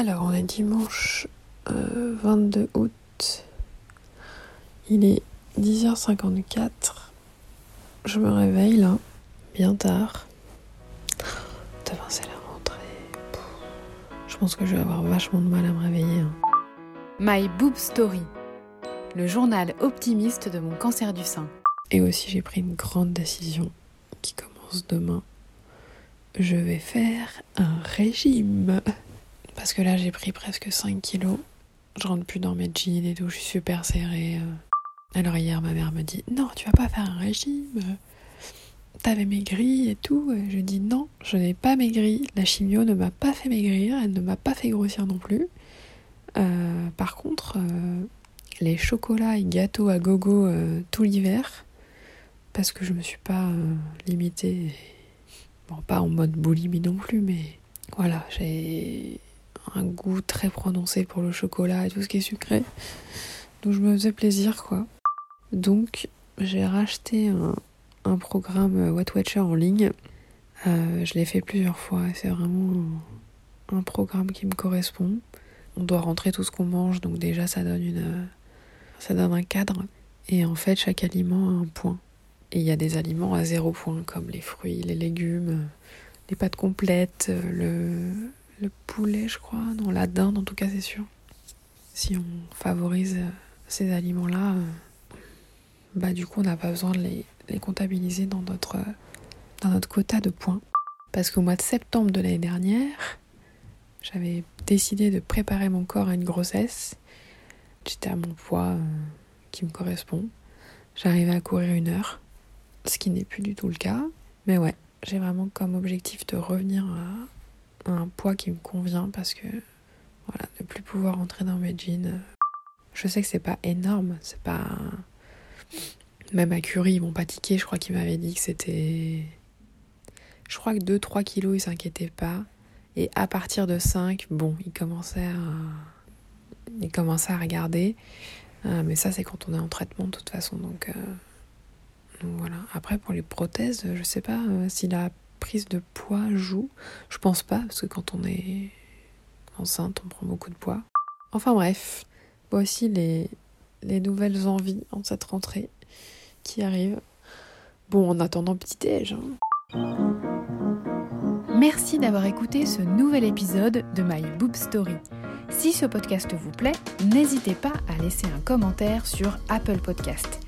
Alors, on est dimanche 22 euh, août. Il est 10h54. Je me réveille là, bien tard. Demain, c'est la rentrée. Je pense que je vais avoir vachement de mal à me réveiller. Hein. My Boob Story, le journal optimiste de mon cancer du sein. Et aussi, j'ai pris une grande décision qui commence demain. Je vais faire un régime. Parce que là, j'ai pris presque 5 kilos. Je rentre plus dans mes jeans et tout, je suis super serrée. Euh. Alors hier, ma mère me dit Non, tu vas pas faire un régime. T'avais maigri et tout. je dis Non, je n'ai pas maigri. La chimio ne m'a pas fait maigrir, elle ne m'a pas fait grossir non plus. Euh, par contre, euh, les chocolats et gâteaux à gogo tout l'hiver, parce que je me suis pas limitée. Bon, pas en mode boulimie non plus, mais voilà, j'ai un goût très prononcé pour le chocolat et tout ce qui est sucré. Donc je me faisais plaisir quoi. Donc j'ai racheté un, programme What Watcher en ligne. Euh, je l'ai fait plusieurs fois c'est vraiment un, programme qui me correspond. On doit rentrer tout ce qu'on mange, donc déjà ça donne une, ça donne un cadre. Et en fait chaque aliment a un point. Et il y a des aliments à zéro point comme les fruits, les légumes, les pâtes complètes, le, le poulet, je crois, non, la dinde en tout cas, c'est sûr. Si on favorise euh, ces aliments-là, euh, bah du coup, on n'a pas besoin de les, comptabiliser dans notre, euh, dans notre quota de points. Parce qu'au mois de septembre de l'année dernière, j'avais décidé de préparer mon corps à une grossesse. J'étais à mon poids qui me correspond. J'arrivais à courir une heure, ce qui n'est plus du tout le cas. Mais ouais, j'ai vraiment comme objectif de revenir à, un poids qui me convient parce que voilà, ne plus pouvoir entrer dans mes jeans. Je sais que c'est pas énorme, c'est pas. Même à Curie, ils m'ont pas tiqué, je crois qu'ils m'avaient dit que c'était. Je crois que 2-3 kilos, ils s'inquiétaient pas. Et à partir de 5, bon, ils commençaient à. Ils commençaient à regarder. Euh, mais ça, c'est quand on est en traitement de toute façon. Donc, euh, voilà. Après, pour les prothèses, je sais pas euh, si prise de poids joue Je pense pas, parce que quand on est enceinte, on prend beaucoup de poids. Enfin bref, voici les, les nouvelles envies en cette rentrée qui arrivent. Bon, en attendant, petit déj. Hein. Merci d'avoir écouté ce nouvel épisode de My Boob Story. Si ce podcast vous plaît, n'hésitez pas à laisser un commentaire sur Apple Podcast.